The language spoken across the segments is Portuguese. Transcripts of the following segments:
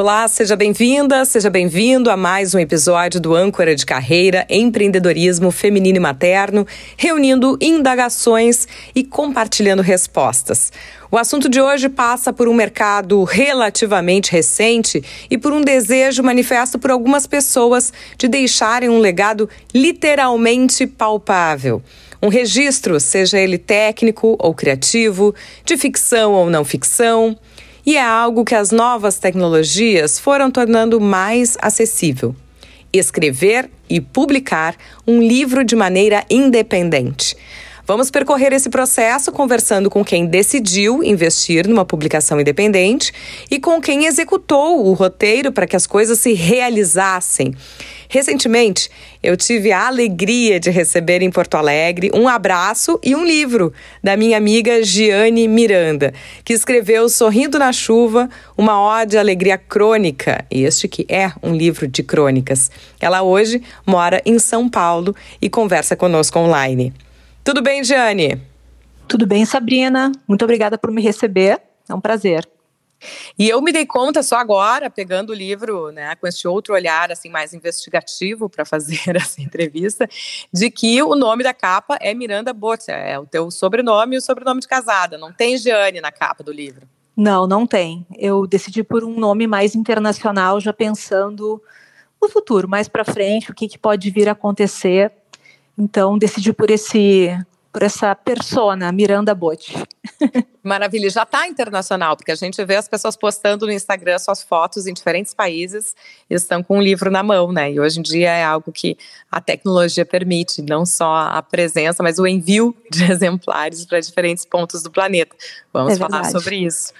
Olá, seja bem-vinda, seja bem-vindo a mais um episódio do Âncora de Carreira Empreendedorismo Feminino e Materno, reunindo indagações e compartilhando respostas. O assunto de hoje passa por um mercado relativamente recente e por um desejo manifesto por algumas pessoas de deixarem um legado literalmente palpável. Um registro, seja ele técnico ou criativo, de ficção ou não ficção e é algo que as novas tecnologias foram tornando mais acessível. Escrever e publicar um livro de maneira independente. Vamos percorrer esse processo conversando com quem decidiu investir numa publicação independente e com quem executou o roteiro para que as coisas se realizassem. Recentemente, eu tive a alegria de receber em Porto Alegre um abraço e um livro da minha amiga Giane Miranda, que escreveu Sorrindo na Chuva, uma ode à alegria crônica, este que é um livro de crônicas. Ela hoje mora em São Paulo e conversa conosco online. Tudo bem, Giane? Tudo bem, Sabrina. Muito obrigada por me receber. É um prazer. E eu me dei conta só agora, pegando o livro, né, com esse outro olhar assim mais investigativo para fazer essa entrevista, de que o nome da capa é Miranda Bottia, é o teu sobrenome e o sobrenome de casada. Não tem Jeane na capa do livro. Não, não tem. Eu decidi por um nome mais internacional, já pensando no futuro, mais para frente, o que, que pode vir a acontecer. Então, decidi por esse por essa persona, Miranda Botti. Maravilha, já está internacional, porque a gente vê as pessoas postando no Instagram suas fotos em diferentes países e estão com um livro na mão, né? E hoje em dia é algo que a tecnologia permite, não só a presença, mas o envio de exemplares para diferentes pontos do planeta. Vamos é falar sobre isso.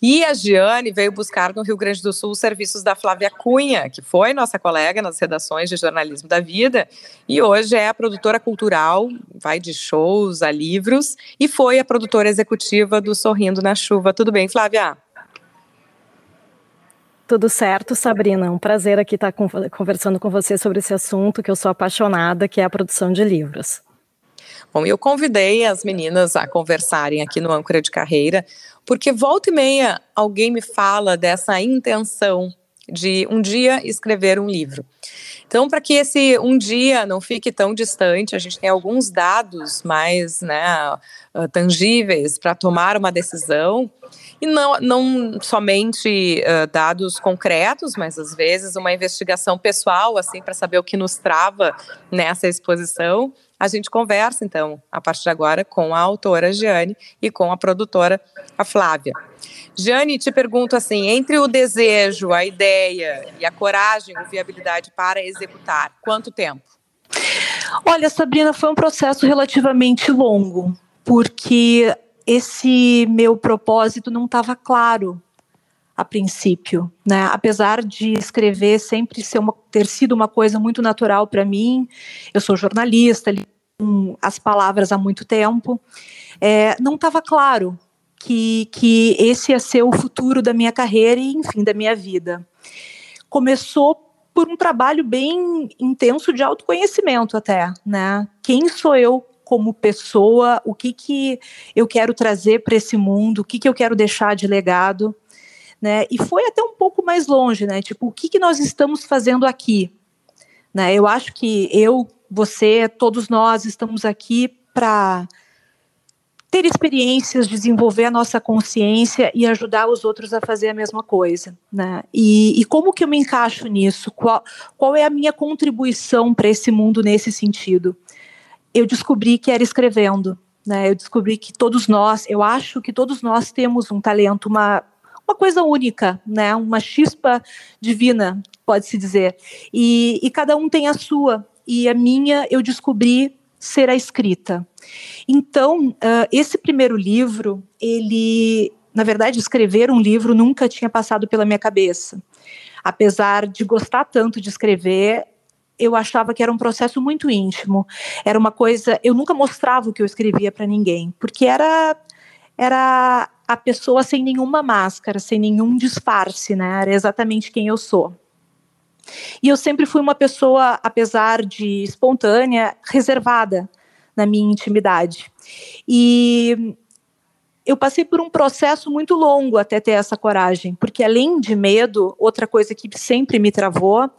E a Giane veio buscar no Rio Grande do Sul os serviços da Flávia Cunha, que foi nossa colega nas redações de jornalismo da vida, e hoje é a produtora cultural, vai de shows a livros, e foi a produtora executiva do Sorrindo na Chuva. Tudo bem, Flávia? Tudo certo, Sabrina. Um prazer aqui estar conversando com você sobre esse assunto que eu sou apaixonada, que é a produção de livros. Bom, eu convidei as meninas a conversarem aqui no Âncora de Carreira, porque volta e meia alguém me fala dessa intenção de um dia escrever um livro. Então, para que esse um dia não fique tão distante, a gente tem alguns dados mais né, ah, tangíveis para tomar uma decisão. E não, não somente uh, dados concretos, mas às vezes uma investigação pessoal, assim, para saber o que nos trava nessa exposição. A gente conversa, então, a partir de agora, com a autora Giane e com a produtora, a Flávia. Jane, te pergunto assim: entre o desejo, a ideia e a coragem ou viabilidade para executar, quanto tempo? Olha, Sabrina, foi um processo relativamente longo, porque esse meu propósito não estava claro a princípio, né? Apesar de escrever sempre ser uma, ter sido uma coisa muito natural para mim, eu sou jornalista, li as palavras há muito tempo, é, não estava claro que, que esse ia ser o futuro da minha carreira e, enfim, da minha vida. Começou por um trabalho bem intenso de autoconhecimento até, né? Quem sou eu como pessoa? O que que eu quero trazer para esse mundo? O que que eu quero deixar de legado? Né? E foi até um pouco mais longe, né? Tipo, o que que nós estamos fazendo aqui? Né? Eu acho que eu, você, todos nós estamos aqui para ter experiências, desenvolver a nossa consciência e ajudar os outros a fazer a mesma coisa, né? E, e como que eu me encaixo nisso? Qual, qual é a minha contribuição para esse mundo nesse sentido? Eu descobri que era escrevendo, né? Eu descobri que todos nós, eu acho que todos nós temos um talento, uma uma coisa única, né? Uma chispa divina, pode-se dizer. E, e cada um tem a sua. E a minha eu descobri ser a escrita. Então, uh, esse primeiro livro, ele, na verdade, escrever um livro nunca tinha passado pela minha cabeça. Apesar de gostar tanto de escrever, eu achava que era um processo muito íntimo. Era uma coisa, eu nunca mostrava o que eu escrevia para ninguém, porque era era a pessoa sem nenhuma máscara, sem nenhum disfarce, né? Era exatamente quem eu sou. E eu sempre fui uma pessoa, apesar de espontânea, reservada na minha intimidade. E eu passei por um processo muito longo até ter essa coragem, porque além de medo, outra coisa que sempre me travou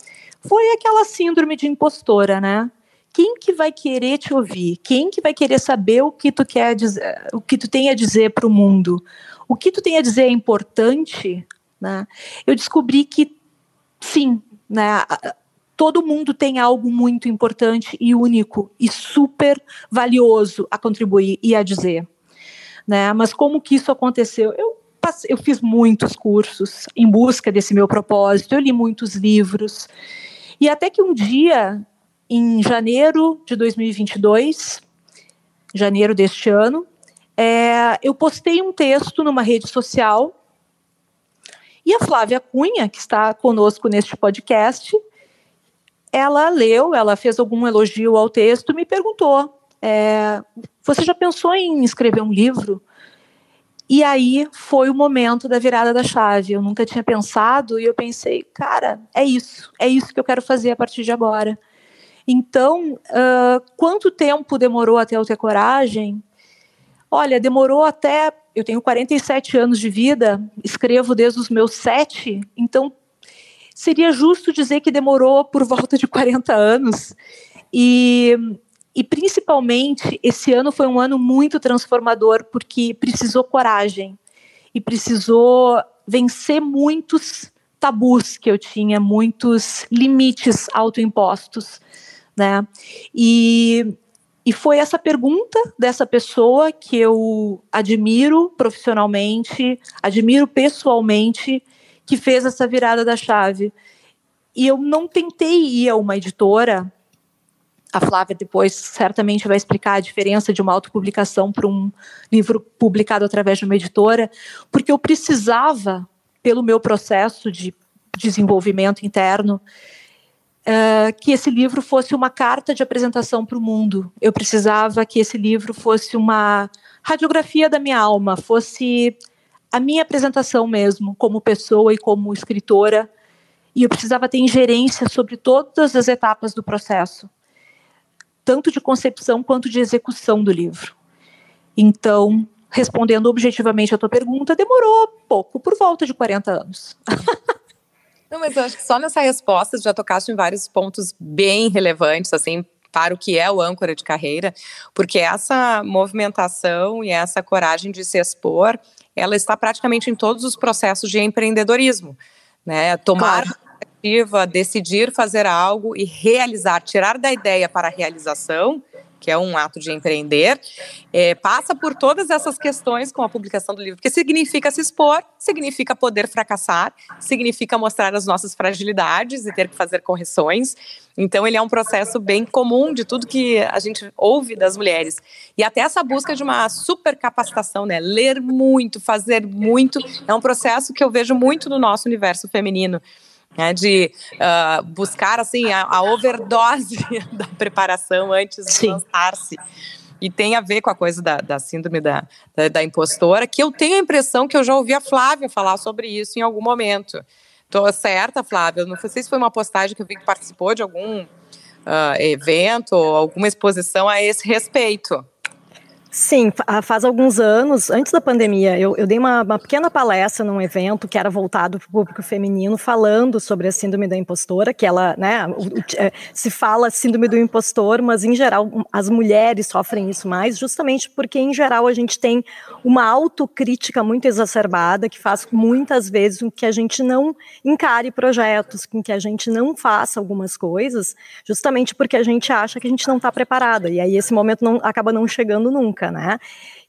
foi aquela síndrome de impostora, né? Quem que vai querer te ouvir? Quem que vai querer saber o que tu quer dizer, o que tu tem a dizer para o mundo? O que tu tem a dizer é importante, né? Eu descobri que sim, né? Todo mundo tem algo muito importante e único e super valioso a contribuir e a dizer né? Mas como que isso aconteceu? Eu eu fiz muitos cursos em busca desse meu propósito, eu li muitos livros. E até que um dia, em janeiro de 2022, janeiro deste ano, é, eu postei um texto numa rede social e a Flávia Cunha, que está conosco neste podcast, ela leu, ela fez algum elogio ao texto, me perguntou é, você já pensou em escrever um livro? E aí foi o momento da virada da chave. Eu nunca tinha pensado e eu pensei, cara, é isso, é isso que eu quero fazer a partir de agora. Então, uh, quanto tempo demorou até eu ter coragem? Olha, demorou até. Eu tenho 47 anos de vida, escrevo desde os meus sete, então seria justo dizer que demorou por volta de 40 anos. E e principalmente esse ano foi um ano muito transformador porque precisou coragem e precisou vencer muitos tabus que eu tinha, muitos limites autoimpostos, né? E e foi essa pergunta dessa pessoa que eu admiro profissionalmente, admiro pessoalmente, que fez essa virada da chave. E eu não tentei ir a uma editora a Flávia depois certamente vai explicar a diferença de uma autopublicação para um livro publicado através de uma editora, porque eu precisava, pelo meu processo de desenvolvimento interno, uh, que esse livro fosse uma carta de apresentação para o mundo. Eu precisava que esse livro fosse uma radiografia da minha alma, fosse a minha apresentação mesmo, como pessoa e como escritora, e eu precisava ter ingerência sobre todas as etapas do processo tanto de concepção quanto de execução do livro. Então, respondendo objetivamente a tua pergunta, demorou pouco, por volta de 40 anos. Não, mas eu acho que só nessa resposta já tocaste em vários pontos bem relevantes, assim, para o que é o âncora de carreira, porque essa movimentação e essa coragem de se expor, ela está praticamente em todos os processos de empreendedorismo, né? Tomar claro iniciativa, decidir fazer algo e realizar, tirar da ideia para a realização, que é um ato de empreender, é, passa por todas essas questões com a publicação do livro, porque significa se expor, significa poder fracassar, significa mostrar as nossas fragilidades e ter que fazer correções. Então, ele é um processo bem comum de tudo que a gente ouve das mulheres. E até essa busca de uma super capacitação, né? Ler muito, fazer muito, é um processo que eu vejo muito no nosso universo feminino né, de uh, buscar assim a, a, overdose da preparação antes de lançar-se. E tem a ver com a coisa da, da síndrome da, da, da, impostora, que eu tenho a impressão que eu já ouvi a Flávia falar sobre isso em algum momento. Estou certa, Flávia? Não sei se foi uma postagem que eu vi que participou de algum uh, evento ou alguma exposição a esse respeito. Sim, faz alguns anos, antes da pandemia, eu, eu dei uma, uma, pequena palestra num evento que era voltado para o público feminino, falando sobre a síndrome da impostora, que ela, né, é, se fala síndrome do impostor, mas em geral as mulheres sofrem isso mais, justamente porque em geral a gente tem uma autocrítica muito exacerbada, que faz muitas vezes com que a gente não encare projetos, com que a gente não faça algumas coisas, justamente porque a gente acha que a gente não está preparada, e aí esse momento não, acaba não chegando nunca nunca, né?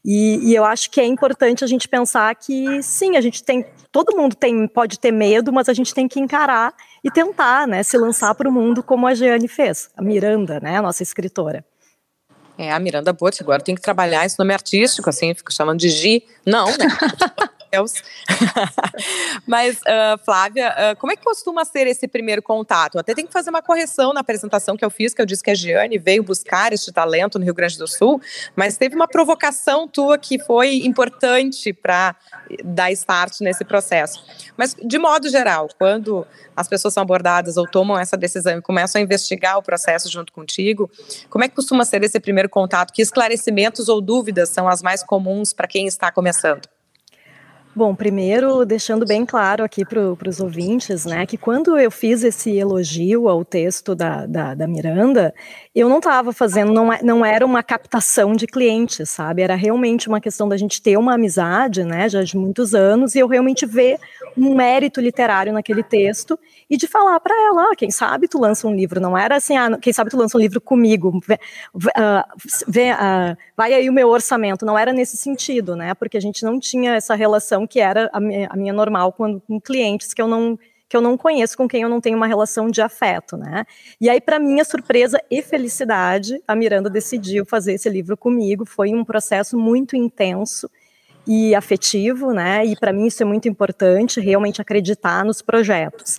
E, e, eu acho que é importante a gente pensar que sim, a gente tem, todo mundo tem, pode ter medo, mas a gente tem que encarar e tentar, né, se lançar para o mundo como a Jeane fez, a Miranda, né, a nossa escritora. É, a Miranda Botti, agora tem que trabalhar esse nome artístico, assim, fico chamando de Gi. Não, né? Deus. Mas, uh, Flávia, uh, como é que costuma ser esse primeiro contato? Até tem que fazer uma correção na apresentação que eu fiz, que eu disse que a Giane veio buscar este talento no Rio Grande do Sul, mas teve uma provocação tua que foi importante para dar start nesse processo. Mas, de modo geral, quando as pessoas são abordadas ou tomam essa decisão e começam a investigar o processo junto contigo, como é que costuma ser esse primeiro contato? Que esclarecimentos ou dúvidas são as mais comuns para quem está começando? Bom, primeiro, deixando bem claro aqui para os ouvintes, né, que quando eu fiz esse elogio ao texto da, da, da Miranda, eu não estava fazendo, não, não era uma captação de clientes, sabe? Era realmente uma questão da gente ter uma amizade, né, já de muitos anos, e eu realmente ver um mérito literário naquele texto e de falar para ela, ah, quem sabe tu lança um livro. Não era assim, ah, quem sabe tu lança um livro comigo, vê, vê, uh, vai aí o meu orçamento. Não era nesse sentido, né? Porque a gente não tinha essa relação que era a minha, a minha normal com clientes que eu não que eu não conheço, com quem eu não tenho uma relação de afeto, né? E aí, para minha surpresa e felicidade, a Miranda decidiu fazer esse livro comigo. Foi um processo muito intenso e afetivo, né? E para mim isso é muito importante, realmente acreditar nos projetos.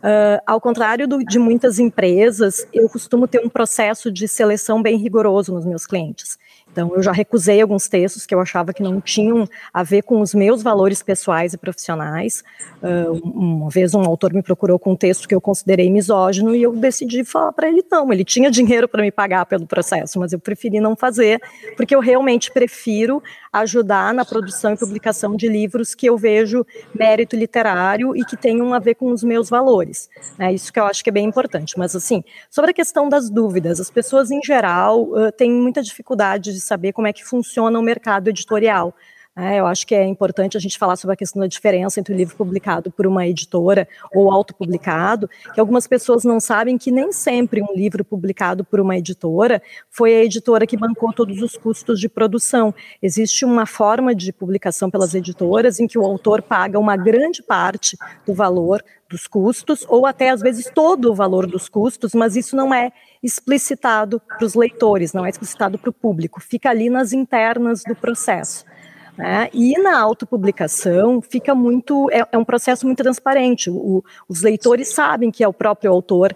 Uh, ao contrário do, de muitas empresas, eu costumo ter um processo de seleção bem rigoroso nos meus clientes. Então, eu já recusei alguns textos que eu achava que não tinham a ver com os meus valores pessoais e profissionais. Uh, uma vez um autor me procurou com um texto que eu considerei misógino e eu decidi falar para ele não. Ele tinha dinheiro para me pagar pelo processo, mas eu preferi não fazer, porque eu realmente prefiro ajudar na produção e publicação de livros que eu vejo mérito literário e que tenham a ver com os meus valores. É isso que eu acho que é bem importante. Mas, assim, sobre a questão das dúvidas, as pessoas, em geral, uh, têm muita dificuldade de saber como é que funciona o mercado editorial. É, eu acho que é importante a gente falar sobre a questão da diferença entre o livro publicado por uma editora ou autopublicado, que algumas pessoas não sabem que nem sempre um livro publicado por uma editora foi a editora que bancou todos os custos de produção. Existe uma forma de publicação pelas editoras em que o autor paga uma grande parte do valor dos custos, ou até às vezes todo o valor dos custos, mas isso não é explicitado para os leitores, não é explicitado para o público, fica ali nas internas do processo. Né? E na autopublicação fica muito, é, é um processo muito transparente. O, os leitores sabem que é o próprio autor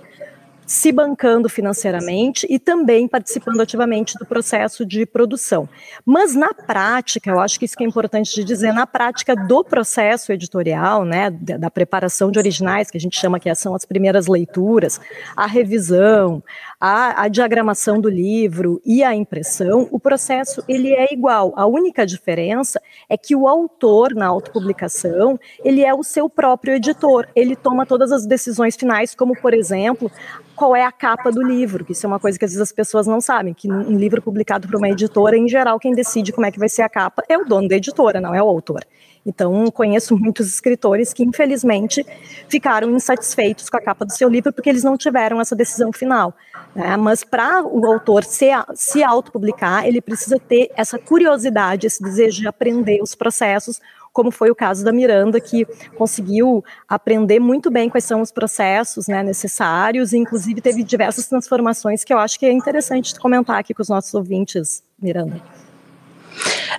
se bancando financeiramente e também participando ativamente do processo de produção. Mas na prática, eu acho que isso que é importante de dizer, na prática do processo editorial, né, da, preparação de originais, que a gente chama que são as primeiras leituras, a revisão, a, a diagramação do livro e a impressão, o processo ele é igual. A única diferença é que o autor na autopublicação, ele é o seu próprio editor. Ele toma todas as decisões finais, como por exemplo, qual é a capa do livro, que isso é uma coisa que às vezes as pessoas não sabem, que um livro publicado por uma editora, em geral, quem decide como é que vai ser a capa é o dono da editora, não é o autor. Então, conheço muitos escritores que, infelizmente, ficaram insatisfeitos com a capa do seu livro porque eles não tiveram essa decisão final. Né? Mas, para o autor se, se autopublicar, ele precisa ter essa curiosidade, esse desejo de aprender os processos, como foi o caso da Miranda, que conseguiu aprender muito bem quais são os processos né, necessários, e inclusive teve diversas transformações que eu acho que é interessante comentar aqui com os nossos ouvintes, Miranda.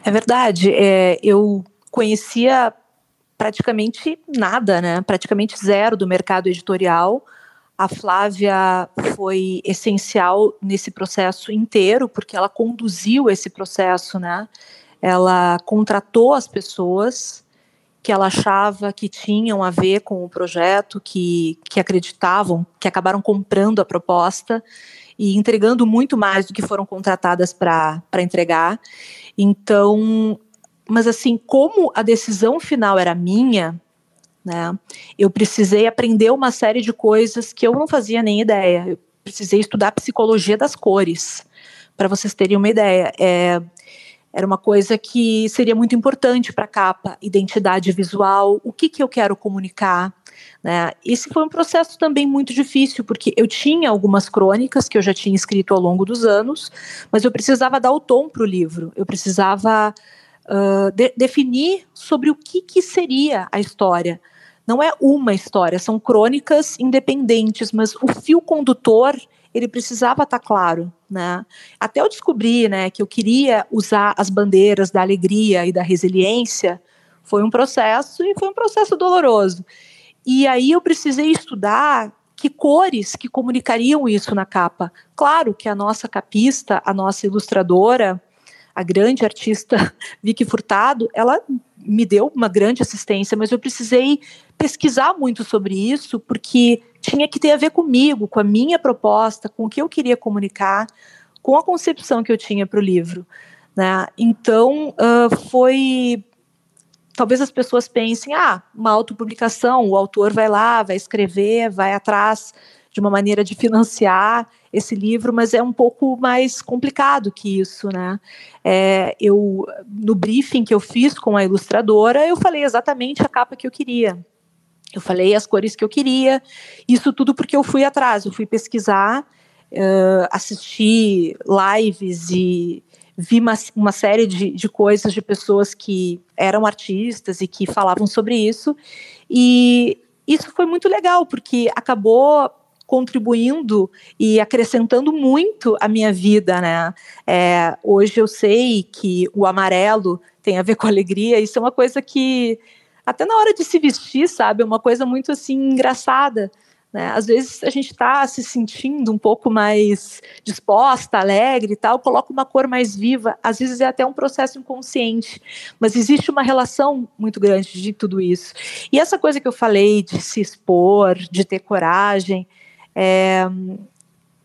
É verdade. É, eu conhecia praticamente nada, né? Praticamente zero do mercado editorial. A Flávia foi essencial nesse processo inteiro, porque ela conduziu esse processo, né? Ela contratou as pessoas que ela achava que tinham a ver com o projeto, que, que acreditavam, que acabaram comprando a proposta e entregando muito mais do que foram contratadas para entregar. Então, mas assim, como a decisão final era minha, né, eu precisei aprender uma série de coisas que eu não fazia nem ideia. Eu precisei estudar psicologia das cores, para vocês terem uma ideia. É, era uma coisa que seria muito importante para a capa, identidade visual, o que, que eu quero comunicar. Né? Esse foi um processo também muito difícil, porque eu tinha algumas crônicas que eu já tinha escrito ao longo dos anos, mas eu precisava dar o tom para o livro, eu precisava uh, de, definir sobre o que, que seria a história. Não é uma história, são crônicas independentes, mas o fio condutor ele precisava estar tá claro, né? Até eu descobrir, né, que eu queria usar as bandeiras da alegria e da resiliência Foi um processo e foi um processo doloroso. E aí eu precisei estudar que cores que comunicariam isso na capa. Claro que a nossa capista, a nossa ilustradora, a grande artista Vicky Furtado, ela me deu uma grande assistência, mas eu precisei pesquisar muito sobre isso, porque tinha que ter a ver comigo, com a minha proposta, com o que eu queria comunicar, com a concepção que eu tinha para o livro. Né? Então, uh, foi. Talvez as pessoas pensem, ah, uma autopublicação, o autor vai lá, vai escrever, vai atrás de uma maneira de financiar esse livro, mas é um pouco mais complicado que isso, né? É, eu no briefing que eu fiz com a ilustradora, eu falei exatamente a capa que eu queria. Eu falei as cores que eu queria. Isso tudo porque eu fui atrás, eu fui pesquisar, uh, assisti lives e vi uma, uma série de, de coisas de pessoas que eram artistas e que falavam sobre isso. E isso foi muito legal, porque acabou contribuindo e acrescentando muito a minha vida, né? É, hoje eu sei que o amarelo tem a ver com alegria, isso é uma coisa que até na hora de se vestir, sabe, é uma coisa muito assim engraçada. Né? Às vezes a gente está se sentindo um pouco mais disposta, alegre e tal, coloca uma cor mais viva. Às vezes é até um processo inconsciente, mas existe uma relação muito grande de tudo isso. E essa coisa que eu falei de se expor, de ter coragem, é,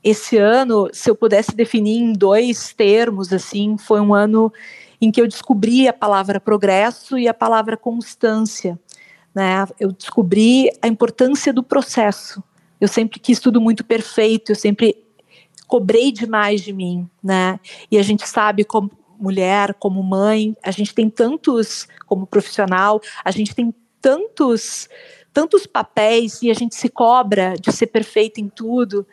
esse ano, se eu pudesse definir em dois termos, assim, foi um ano em que eu descobri a palavra progresso e a palavra constância. Né? Eu descobri a importância do processo. Eu sempre quis tudo muito perfeito, eu sempre cobrei demais de mim, né? E a gente sabe como mulher, como mãe, a gente tem tantos, como profissional, a gente tem tantos tantos papéis e a gente se cobra de ser perfeita em tudo.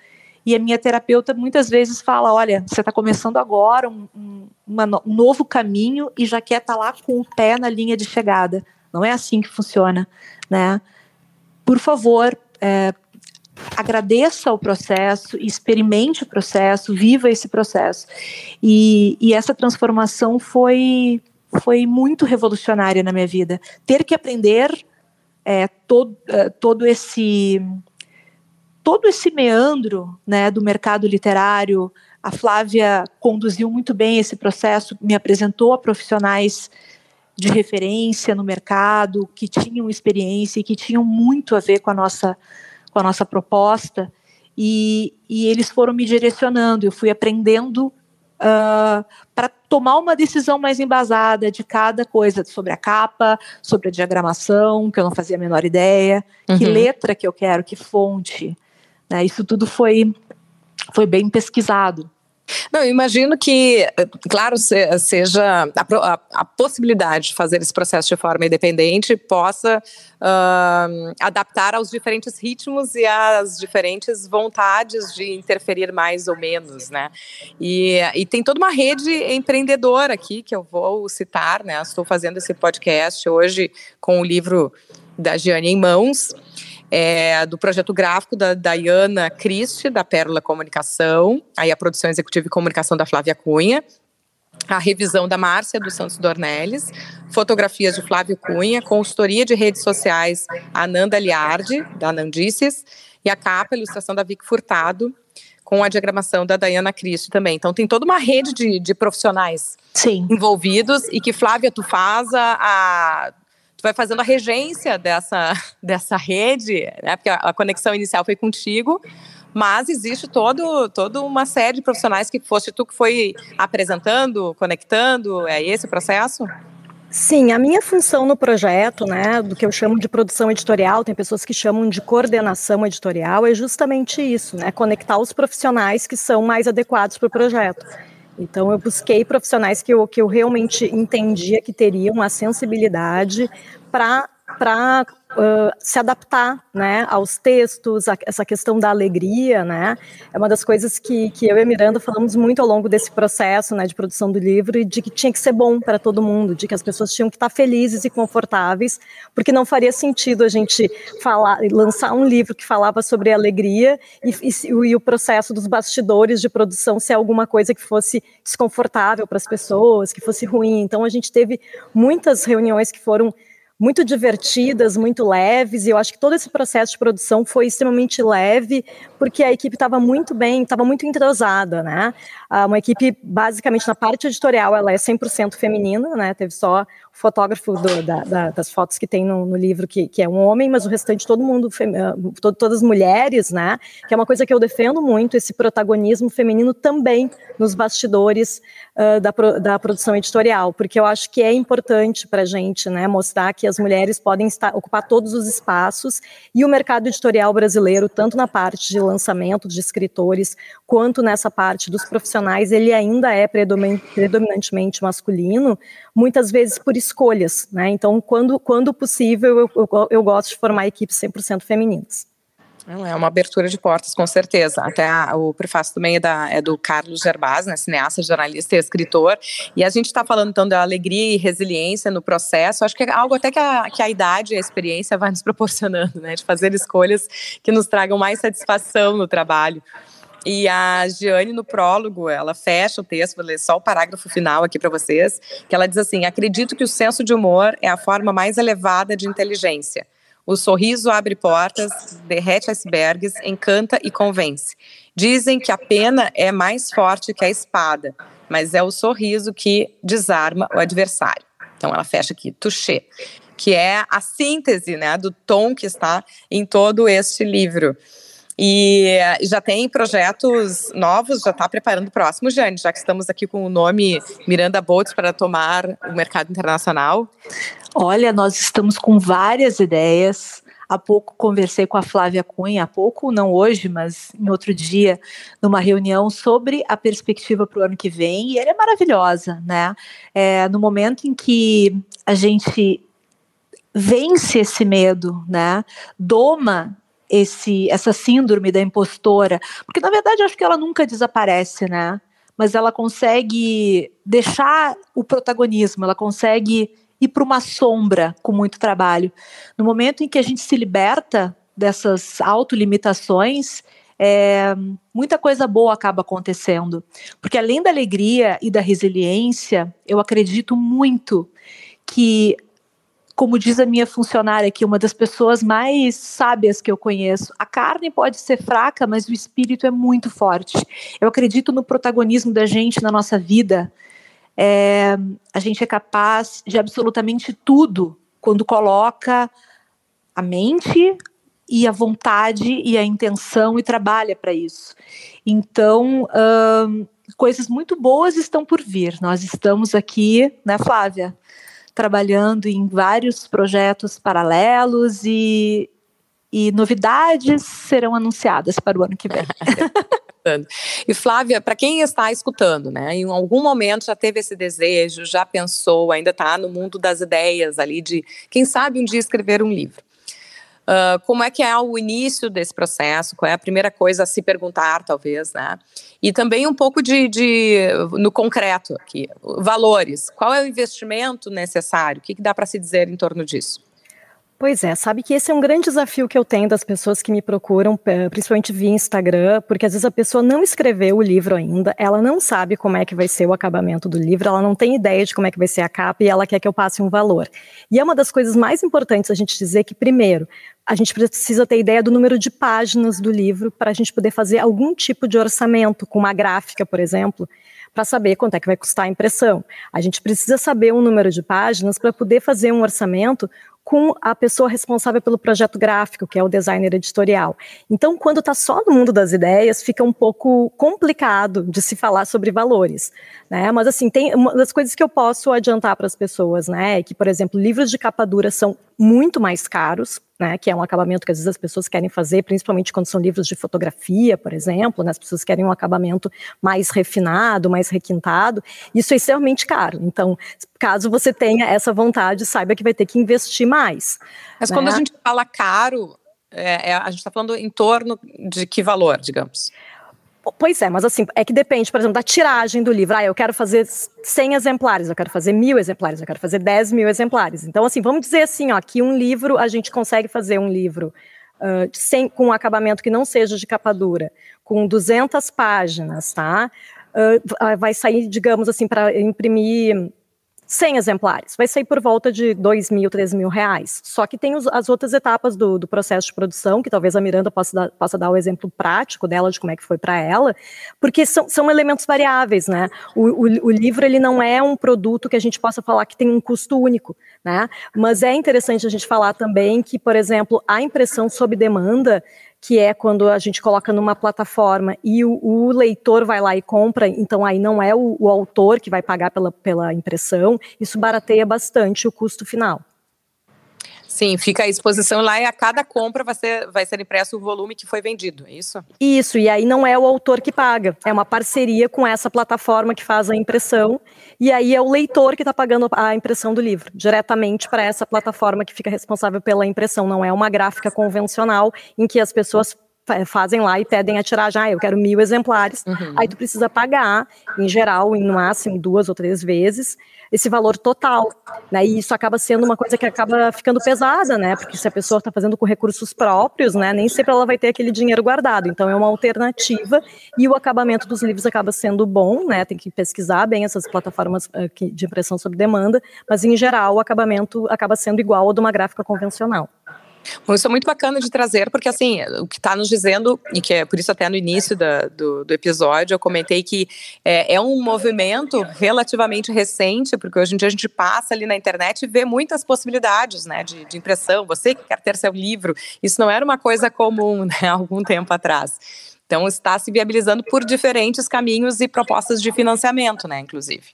E a minha terapeuta muitas vezes fala: olha, você está começando agora um, um, um, novo caminho e já quer estar tá lá com o pé na linha de chegada. Não é assim que funciona, né? Por favor, é, agradeça o processo, experimente o processo, viva esse processo. E, e essa transformação foi foi muito revolucionária na minha vida. Ter que aprender é, todo, é, todo esse todo esse meandro né, do mercado literário. A Flávia conduziu muito bem esse processo, me apresentou a profissionais de referência no mercado que tinham experiência e que tinham muito a ver com a nossa com a nossa proposta e, e eles foram me direcionando. Eu fui aprendendo uh, para tomar uma decisão mais embasada de cada coisa, sobre a capa, sobre a diagramação, que eu não fazia a menor ideia, uhum. que letra que eu quero, que fonte. Né? Isso tudo foi, foi bem pesquisado. Não, imagino que, claro, seja a, a, a, possibilidade de fazer esse processo de forma independente possa uh, adaptar aos diferentes ritmos e às diferentes vontades de interferir mais ou menos, né? E, e tem toda uma rede empreendedora aqui que eu vou citar, né? Estou fazendo esse podcast hoje com o livro da Giane em mãos é, do projeto gráfico da Diana Christie, da Pérola Comunicação, aí a produção executiva e comunicação da Flávia Cunha, a revisão da Márcia dos Santos Dornelles, fotografias de Flávio Cunha, consultoria de redes sociais Ananda Liardi, da Anandices, e a capa, a ilustração da Vic Furtado, com a diagramação da Diana Christie também. Então tem toda uma rede de, de profissionais Sim. envolvidos e que, Flávia, tu faz a, a vai fazendo a regência dessa, dessa rede, né? Porque a, conexão inicial foi contigo, mas existe todo, toda uma série de profissionais que foste tu que foi apresentando, conectando, é esse o processo? Sim, a minha função no projeto, né, do que eu chamo de produção editorial, tem pessoas que chamam de coordenação editorial, é justamente isso, né, conectar os profissionais que são mais adequados para o projeto. Então, eu busquei profissionais que eu, que eu realmente entendia que teriam a sensibilidade para para uh, se adaptar né, aos textos, a, essa questão da alegria, né, é uma das coisas que, que eu e a Miranda falamos muito ao longo desse processo né, de produção do livro, e de que tinha que ser bom para todo mundo, de que as pessoas tinham que estar felizes e confortáveis, porque não faria sentido a gente falar, lançar um livro que falava sobre alegria e, e, e o processo dos bastidores de produção ser alguma coisa que fosse desconfortável para as pessoas, que fosse ruim. Então a gente teve muitas reuniões que foram muito divertidas, muito leves, e eu acho que todo esse processo de produção foi extremamente leve, porque a equipe estava muito bem, estava muito entrosada, né? Ah, uma equipe, basicamente, na parte editorial, ela é 100% feminina, né? Teve só o fotógrafo do, da, da, das fotos que tem no, no livro, que, que, é um homem, mas o restante, todo mundo, ah, todo, todas mulheres, né? Que é uma coisa que eu defendo muito, esse protagonismo feminino também nos bastidores uh, da, da produção editorial, porque eu acho que é importante para a gente, né? Mostrar que as mulheres podem estar, ocupar todos os espaços e o mercado editorial brasileiro, tanto na parte de lançamento de escritores, quanto nessa parte dos profissionais, ele ainda é predominantemente masculino, muitas vezes por escolhas, né? Então, quando, quando possível, eu, eu, eu gosto de formar equipes 100% femininas. É uma abertura de portas, com certeza. Até a, o prefácio também é, da, é, do Carlos Gerbaz, né, cineasta, jornalista e escritor. E a gente está falando então da alegria e resiliência no processo. Acho que é algo até que a, que a idade e a experiência vai nos proporcionando, né, de fazer escolhas que nos tragam mais satisfação no trabalho. E a Giane, no prólogo, ela fecha o texto, vou ler só o parágrafo final aqui para vocês, que ela diz assim: Acredito que o senso de humor é a forma mais elevada de inteligência. O sorriso abre portas, derrete icebergs, encanta e convence. Dizem que a pena é mais forte que a espada, mas é o sorriso que desarma o adversário. Então ela fecha aqui, touché, que é a síntese né, do tom que está em todo este livro. E já tem projetos novos, já está preparando o próximo, Jane, já que estamos aqui com o nome Miranda Boltz para tomar o mercado internacional. Olha, nós estamos com várias ideias. Há pouco conversei com a Flávia Cunha, há pouco, não hoje, mas em outro dia, numa reunião sobre a perspectiva para o ano que vem, e ela é maravilhosa, né? É, no momento em que a gente vence esse medo, né? Doma esse essa síndrome da impostora, porque na verdade acho que ela nunca desaparece, né? Mas ela consegue deixar o protagonismo, ela consegue ir para uma sombra com muito trabalho. No momento em que a gente se liberta dessas autolimitações, é, muita coisa boa acaba acontecendo. Porque além da alegria e da resiliência, eu acredito muito que como diz a minha funcionária aqui, uma das pessoas mais sábias que eu conheço, a carne pode ser fraca, mas o espírito é muito forte. Eu acredito no protagonismo da gente na nossa vida. É, a gente é capaz de absolutamente tudo quando coloca a mente e a vontade e a intenção e trabalha para isso. Então, hum, coisas muito boas estão por vir. Nós estamos aqui, né, Flávia? Trabalhando em vários projetos paralelos e, e novidades serão anunciadas para o ano que vem. E Flávia, para quem está escutando, né, em algum momento já teve esse desejo, já pensou, ainda está no mundo das ideias ali de, quem sabe um dia escrever um livro. Uh, como é que é o início desse processo? Qual é a primeira coisa a se perguntar, talvez, né? E também um pouco de, de no concreto aqui, valores. Qual é o investimento necessário? O que, que dá para se dizer em torno disso? Pois é, sabe que esse é um grande desafio que eu tenho das pessoas que me procuram, principalmente via Instagram, porque às vezes a pessoa não escreveu o livro ainda, ela não sabe como é que vai ser o acabamento do livro, ela não tem ideia de como é que vai ser a capa e ela quer que eu passe um valor. E é uma das coisas mais importantes a gente dizer que, primeiro, a gente precisa ter ideia do número de páginas do livro para a gente poder fazer algum tipo de orçamento, com uma gráfica, por exemplo, para saber quanto é que vai custar a impressão. A gente precisa saber um número de páginas para poder fazer um orçamento com a pessoa responsável pelo projeto gráfico, que é o designer editorial. Então, quando está só no mundo das ideias, fica um pouco complicado de se falar sobre valores, né? Mas assim, tem uma das coisas que eu posso adiantar para as pessoas, né, é que, por exemplo, livros de capa dura são muito mais caros, né, que é um acabamento que às vezes as pessoas querem fazer, principalmente quando são livros de fotografia, por exemplo, né, as pessoas querem um acabamento mais refinado, mais requintado, isso é extremamente caro. Então, caso você tenha essa vontade, saiba que vai ter que investir mais. Mas né? quando a gente fala caro, é, é, a gente está falando em torno de que valor, digamos? Pois é, mas assim, é que depende, por exemplo, da tiragem do livro. Ah, eu quero fazer 100 exemplares, eu quero fazer mil exemplares, eu quero fazer 10 mil exemplares. Então, assim, vamos dizer assim, ó, que um livro, a gente consegue fazer um livro uh, sem, com um acabamento que não seja de capa dura, com 200 páginas, tá? Uh, vai sair, digamos assim, para imprimir 100 exemplares. Vai sair por volta de 2 mil, 3 mil reais. Só que tem os, as outras etapas do, do, processo de produção, que talvez a Miranda possa dar, possa dar o exemplo prático dela, de como é que foi para ela, porque são, são elementos variáveis, né? O, o, o, livro, ele não é um produto que a gente possa falar que tem um custo único, né? Mas é interessante a gente falar também que, por exemplo, a impressão sob demanda, que é quando a gente coloca numa plataforma e o, o leitor vai lá e compra, então aí não é o, o autor que vai pagar pela, pela impressão, isso barateia bastante o custo final. Sim, fica a exposição lá e a cada compra vai ser, vai ser impresso o volume que foi vendido, é isso? Isso, e aí não é o autor que paga, é uma parceria com essa plataforma que faz a impressão, e aí é o leitor que está pagando a impressão do livro, diretamente para essa plataforma que fica responsável pela impressão, não é uma gráfica convencional em que as pessoas fazem lá e pedem a tiragem, ah, eu quero mil exemplares, uhum. aí tu precisa pagar, em geral, em no máximo duas ou três vezes, esse valor total, né, e isso acaba sendo uma coisa que acaba ficando pesada, né, porque se a pessoa está fazendo com recursos próprios, né, nem sempre ela vai ter aquele dinheiro guardado, então é uma alternativa, e o acabamento dos livros acaba sendo bom, né, tem que pesquisar bem essas plataformas uh, de impressão sob demanda, mas em geral o acabamento acaba sendo igual ao de uma gráfica convencional. Isso é muito bacana de trazer, porque assim, o que está nos dizendo, e que é por isso até no início da, do, do, episódio eu comentei que é, é, um movimento relativamente recente, porque hoje em dia a gente passa ali na internet e vê muitas possibilidades né, de, de impressão. Você que quer ter seu livro, isso não era uma coisa comum né, algum tempo atrás. Então está se viabilizando por diferentes caminhos e propostas de financiamento, né, inclusive.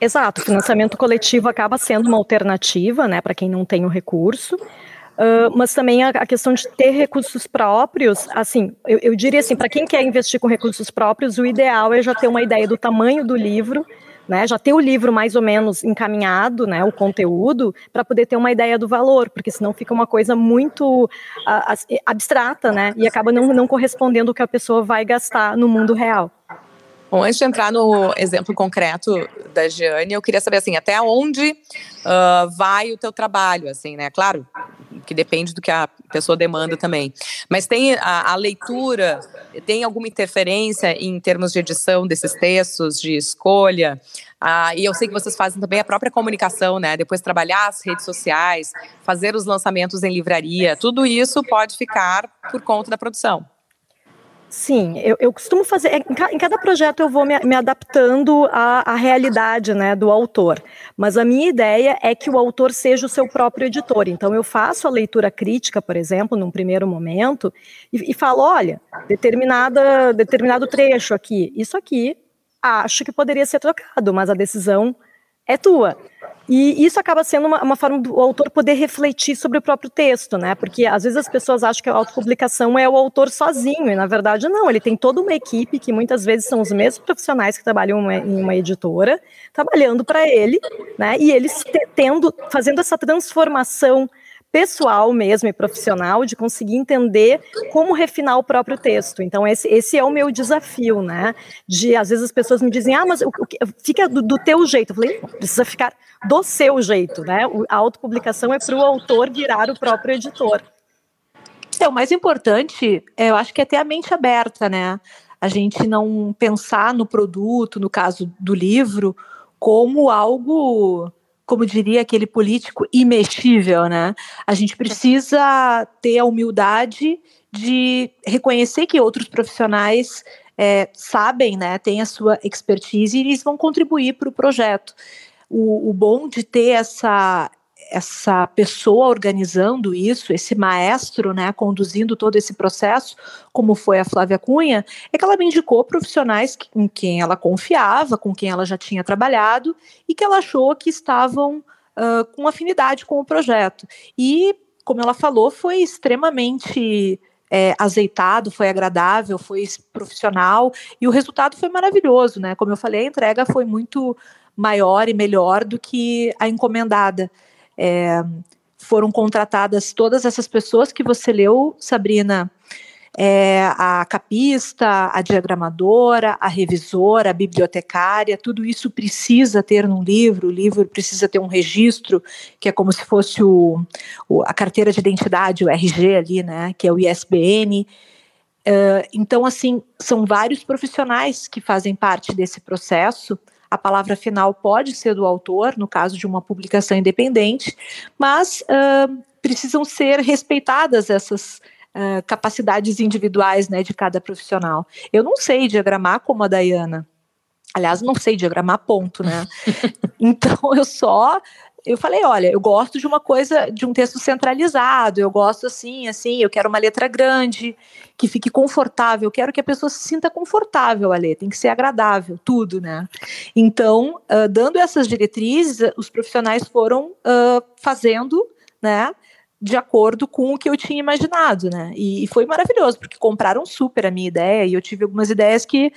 Exato, o financiamento coletivo acaba sendo uma alternativa, né, para quem não tem o recurso. Uh, mas também a, a, questão de ter recursos próprios, assim, eu, eu diria assim, para quem quer investir com recursos próprios, o ideal é já ter uma ideia do tamanho do livro, né, já ter o livro mais ou menos encaminhado, né, o conteúdo, para poder ter uma ideia do valor, porque senão fica uma coisa muito abstrata, né, e acaba não, não correspondendo ao que a pessoa vai gastar no mundo real. Bom, antes de entrar no exemplo concreto da Giane, eu queria saber assim, até onde uh, vai o teu trabalho, assim, né? Claro, que depende do que a pessoa demanda também. Mas tem a, a leitura, tem alguma interferência em termos de edição desses textos, de escolha? Ah, e eu sei que vocês fazem também a própria comunicação, né? Depois trabalhar as redes sociais, fazer os lançamentos em livraria, tudo isso pode ficar por conta da produção. Sim, eu, eu costumo fazer. É, em, ca, em, cada projeto eu vou me, me adaptando à, à, realidade né, do autor. Mas a minha ideia é que o autor seja o seu próprio editor. Então eu faço a leitura crítica, por exemplo, num primeiro momento, e, e falo: olha, determinada, determinado trecho aqui, isso aqui acho que poderia ser trocado, mas a decisão é tua. E isso acaba sendo uma, uma, forma do autor poder refletir sobre o próprio texto, né? Porque às vezes as pessoas acham que a autopublicação é o autor sozinho, e na verdade não, ele tem toda uma equipe que muitas vezes são os mesmos profissionais que trabalham em uma editora, trabalhando para ele, né? E eles tendo, fazendo essa transformação pessoal mesmo e profissional de conseguir entender como refinar o próprio texto. Então, esse, esse é o meu desafio, né? De, às vezes, as pessoas me dizem, ah, mas o, o, fica do, do, teu jeito. Eu falei, precisa ficar do seu jeito, né? A autopublicação é para o autor virar o próprio editor. É, o mais importante, é, eu acho que é ter a mente aberta, né? A gente não pensar no produto, no caso do livro, como algo como diria aquele político, imexível, né? A gente precisa ter a humildade de reconhecer que outros profissionais é, sabem, né, têm a sua expertise e eles vão contribuir para o projeto. O bom de ter essa, essa pessoa organizando isso, esse maestro, né, conduzindo todo esse processo, como foi a Flávia Cunha, é que ela me indicou profissionais com quem ela confiava, com quem ela já tinha trabalhado e que ela achou que estavam uh, com afinidade com o projeto. E, como ela falou, foi extremamente é, azeitado, foi agradável, foi profissional e o resultado foi maravilhoso, né? Como eu falei, a entrega foi muito maior e melhor do que a encomendada. É, foram contratadas todas essas pessoas que você leu, Sabrina, é, a capista, a diagramadora, a revisora, a bibliotecária, tudo isso precisa ter num livro, o livro precisa ter um registro, que é como se fosse o, o a carteira de identidade, o RG ali, né, que é o ISBN. Uh, então, assim, são vários profissionais que fazem parte desse processo, a palavra final pode ser do autor, no caso de uma publicação independente, mas uh, precisam ser respeitadas essas uh, capacidades individuais né, de cada profissional. Eu não sei diagramar como a Dayana. Aliás, não sei diagramar ponto, né? então eu só eu falei, olha, eu gosto de uma coisa, de um texto centralizado, eu gosto assim, assim, eu quero uma letra grande, que fique confortável, eu quero que a pessoa se sinta confortável a ler, tem que ser agradável, tudo, né? Então, uh, dando essas diretrizes, os profissionais foram uh, fazendo, né, de acordo com o que eu tinha imaginado, né? E, e foi maravilhoso, porque compraram super a minha ideia, e eu tive algumas ideias que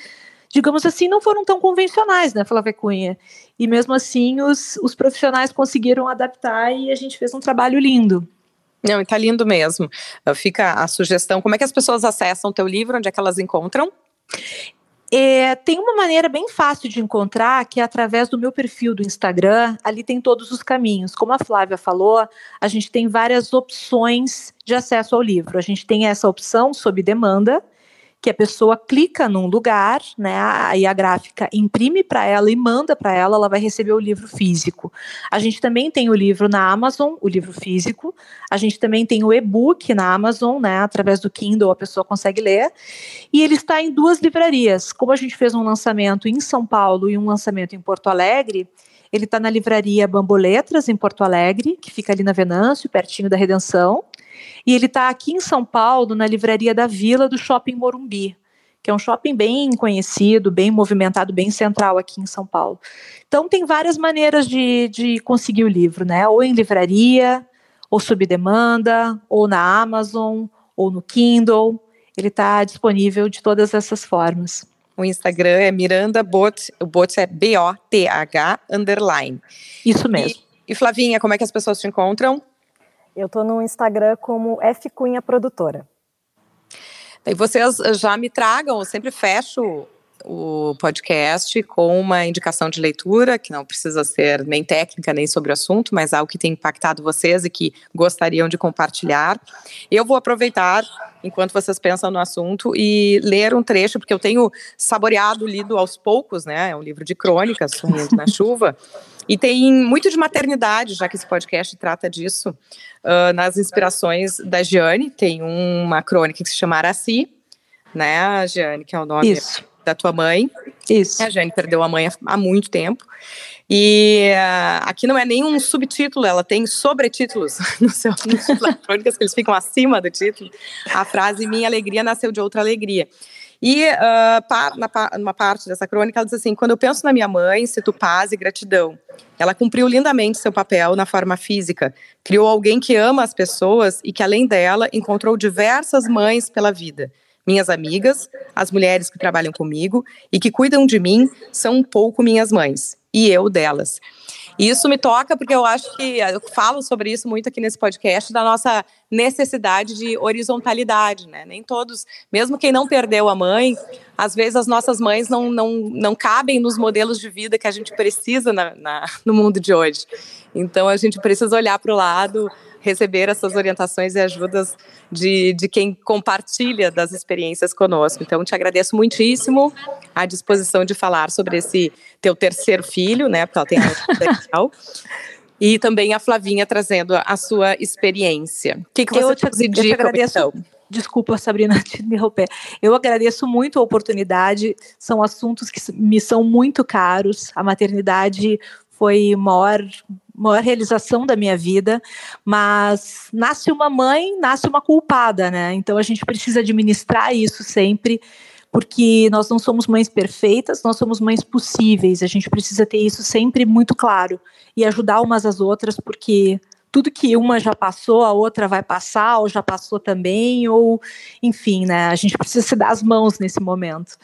digamos assim, não foram tão convencionais, né, Flávia Cunha? E mesmo assim, os, os profissionais conseguiram adaptar e a gente fez um trabalho lindo. Não, está lindo mesmo. Fica a sugestão. Como é que as pessoas acessam o teu livro? Onde é que elas encontram? É, tem uma maneira bem fácil de encontrar, que é através do meu perfil do Instagram. Ali tem todos os caminhos. Como a Flávia falou, a gente tem várias opções de acesso ao livro. A gente tem essa opção sob demanda, que a pessoa clica num lugar, né, aí a gráfica imprime para ela e manda para ela, ela vai receber o livro físico. A gente também tem o livro na Amazon, o livro físico. A gente também tem o e-book na Amazon, né, através do Kindle a pessoa consegue ler. E ele está em duas livrarias. Como a gente fez um lançamento em São Paulo e um lançamento em Porto Alegre, ele está na livraria Bamboletras, em Porto Alegre, que fica ali na Venâncio, pertinho da Redenção. E ele está aqui em São Paulo, na livraria da Vila do Shopping Morumbi, que é um shopping bem conhecido, bem movimentado, bem central aqui em São Paulo. Então tem várias maneiras de, de conseguir o livro, né? Ou em livraria, ou sob demanda, ou na Amazon, ou no Kindle. Ele está disponível de todas essas formas. O Instagram é Miranda Bot, o Bot é B-O-T-H underline. Isso mesmo. E, e Flavinha, como é que as pessoas te encontram? Eu estou no Instagram como F Cunha Produtora. E vocês já me tragam, eu sempre fecho o podcast com uma indicação de leitura, que não precisa ser nem técnica nem sobre o assunto, mas algo que tem impactado vocês e que gostariam de compartilhar. Eu vou aproveitar, enquanto vocês pensam no assunto, e ler um trecho, porque eu tenho saboreado, lido aos poucos, né? É um livro de crônicas, Sumindo na Chuva. E tem muito de maternidade, já que esse podcast trata disso, uh, nas inspirações da Giane. Tem uma crônica que se chama Araci, né, a Giane, que é o nome Isso. da tua mãe. Isso. A Giane perdeu a mãe há muito tempo. E uh, aqui não é nenhum subtítulo, ela tem sobretítulos no seu no crônicas que eles ficam acima do título. A frase Minha alegria nasceu de outra alegria. E uh, par, na, numa parte dessa crônica, ela diz assim: quando eu penso na minha mãe, sinto paz e gratidão. Ela cumpriu lindamente seu papel na forma física, criou alguém que ama as pessoas e que, além dela, encontrou diversas mães pela vida. Minhas amigas, as mulheres que trabalham comigo e que cuidam de mim são um pouco minhas mães, e eu delas. E isso me toca porque eu acho que eu falo sobre isso muito aqui nesse podcast da nossa necessidade de horizontalidade, né? Nem todos, mesmo quem não perdeu a mãe, às vezes as nossas mães não, não, não cabem nos modelos de vida que a gente precisa na, na no mundo de hoje. Então a gente precisa olhar para o lado, receber essas orientações e ajudas de, de quem compartilha das experiências conosco. Então, te agradeço muitíssimo a disposição de falar sobre esse teu terceiro filho, né? Porque ela tem a e também a Flavinha trazendo a sua experiência. O que, que você eu te, eu te agradeço. Então? Desculpa, Sabrina, te interromper. Eu agradeço muito a oportunidade. São assuntos que me são muito caros. A maternidade foi maior maior realização da minha vida, mas nasce uma mãe, nasce uma culpada, né? Então a gente precisa administrar isso sempre, porque nós não somos mães perfeitas, nós somos mães possíveis. A gente precisa ter isso sempre muito claro e ajudar umas às outras, porque tudo que uma já passou, a outra vai passar, ou já passou também, ou enfim, né? A gente precisa se dar as mãos nesse momento.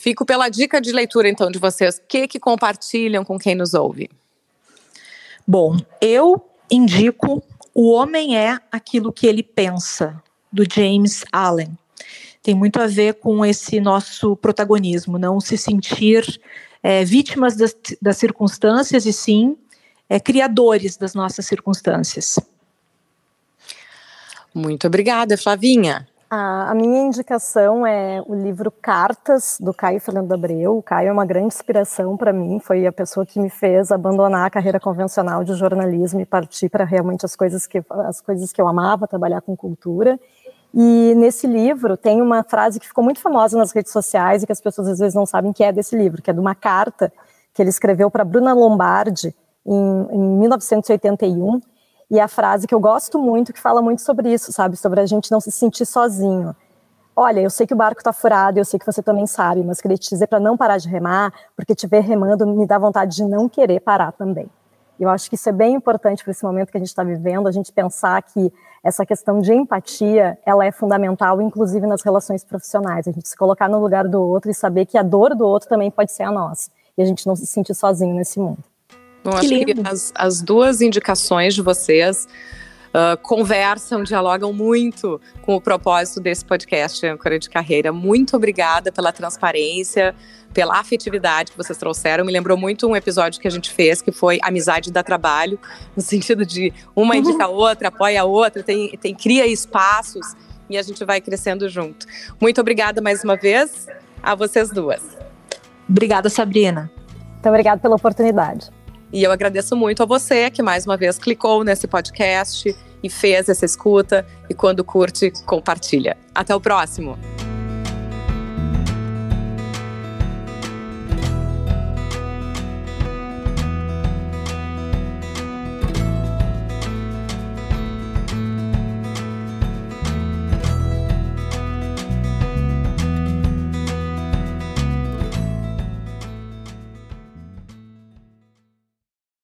Fico pela dica de leitura, então, de vocês. O que, que compartilham com quem nos ouve? Bom, eu indico O Homem é Aquilo que Ele Pensa, do James Allen. Tem muito a ver com esse nosso protagonismo, não se sentir é, vítimas das, das, circunstâncias e sim é, criadores das nossas circunstâncias. Muito obrigada, Flavinha. A, a, minha indicação é o livro Cartas, do Caio Fernando Abreu. O Caio é uma grande inspiração para mim, foi a pessoa que me fez abandonar a carreira convencional de jornalismo e partir para realmente as coisas, que, as coisas que eu amava, trabalhar com cultura. E nesse livro tem uma frase que ficou muito famosa nas redes sociais e que as pessoas às vezes não sabem que é desse livro, que é de uma carta que ele escreveu para Bruna Lombardi em, em 1981, e a frase que eu gosto muito, que fala muito sobre isso, sabe? Sobre a gente não se sentir sozinho. Olha, eu sei que o barco está furado, eu sei que você também sabe, mas queria te dizer para não parar de remar, porque te ver remando me dá vontade de não querer parar também. Eu acho que isso é bem importante para esse momento que a gente está vivendo, a gente pensar que essa questão de empatia, ela é fundamental, inclusive nas relações profissionais. A gente se colocar no lugar do outro e saber que a dor do outro também pode ser a nossa. E a gente não se sentir sozinho nesse mundo. Bom, que acho lindo. que as, as duas indicações de vocês Uh, conversam, dialogam muito com o propósito desse podcast Âncora de Carreira. Muito obrigada pela transparência, pela afetividade que vocês trouxeram. Me lembrou muito um episódio que a gente fez, que foi Amizade dá Trabalho, no sentido de uma indica a outra, apoia a outra, tem, tem, cria espaços e a gente vai crescendo junto. Muito obrigada mais uma vez a vocês duas. Obrigada, Sabrina. Muito obrigada pela oportunidade. E eu agradeço muito a você que mais uma vez clicou nesse podcast e fez essa escuta. E quando curte, compartilha. Até o próximo!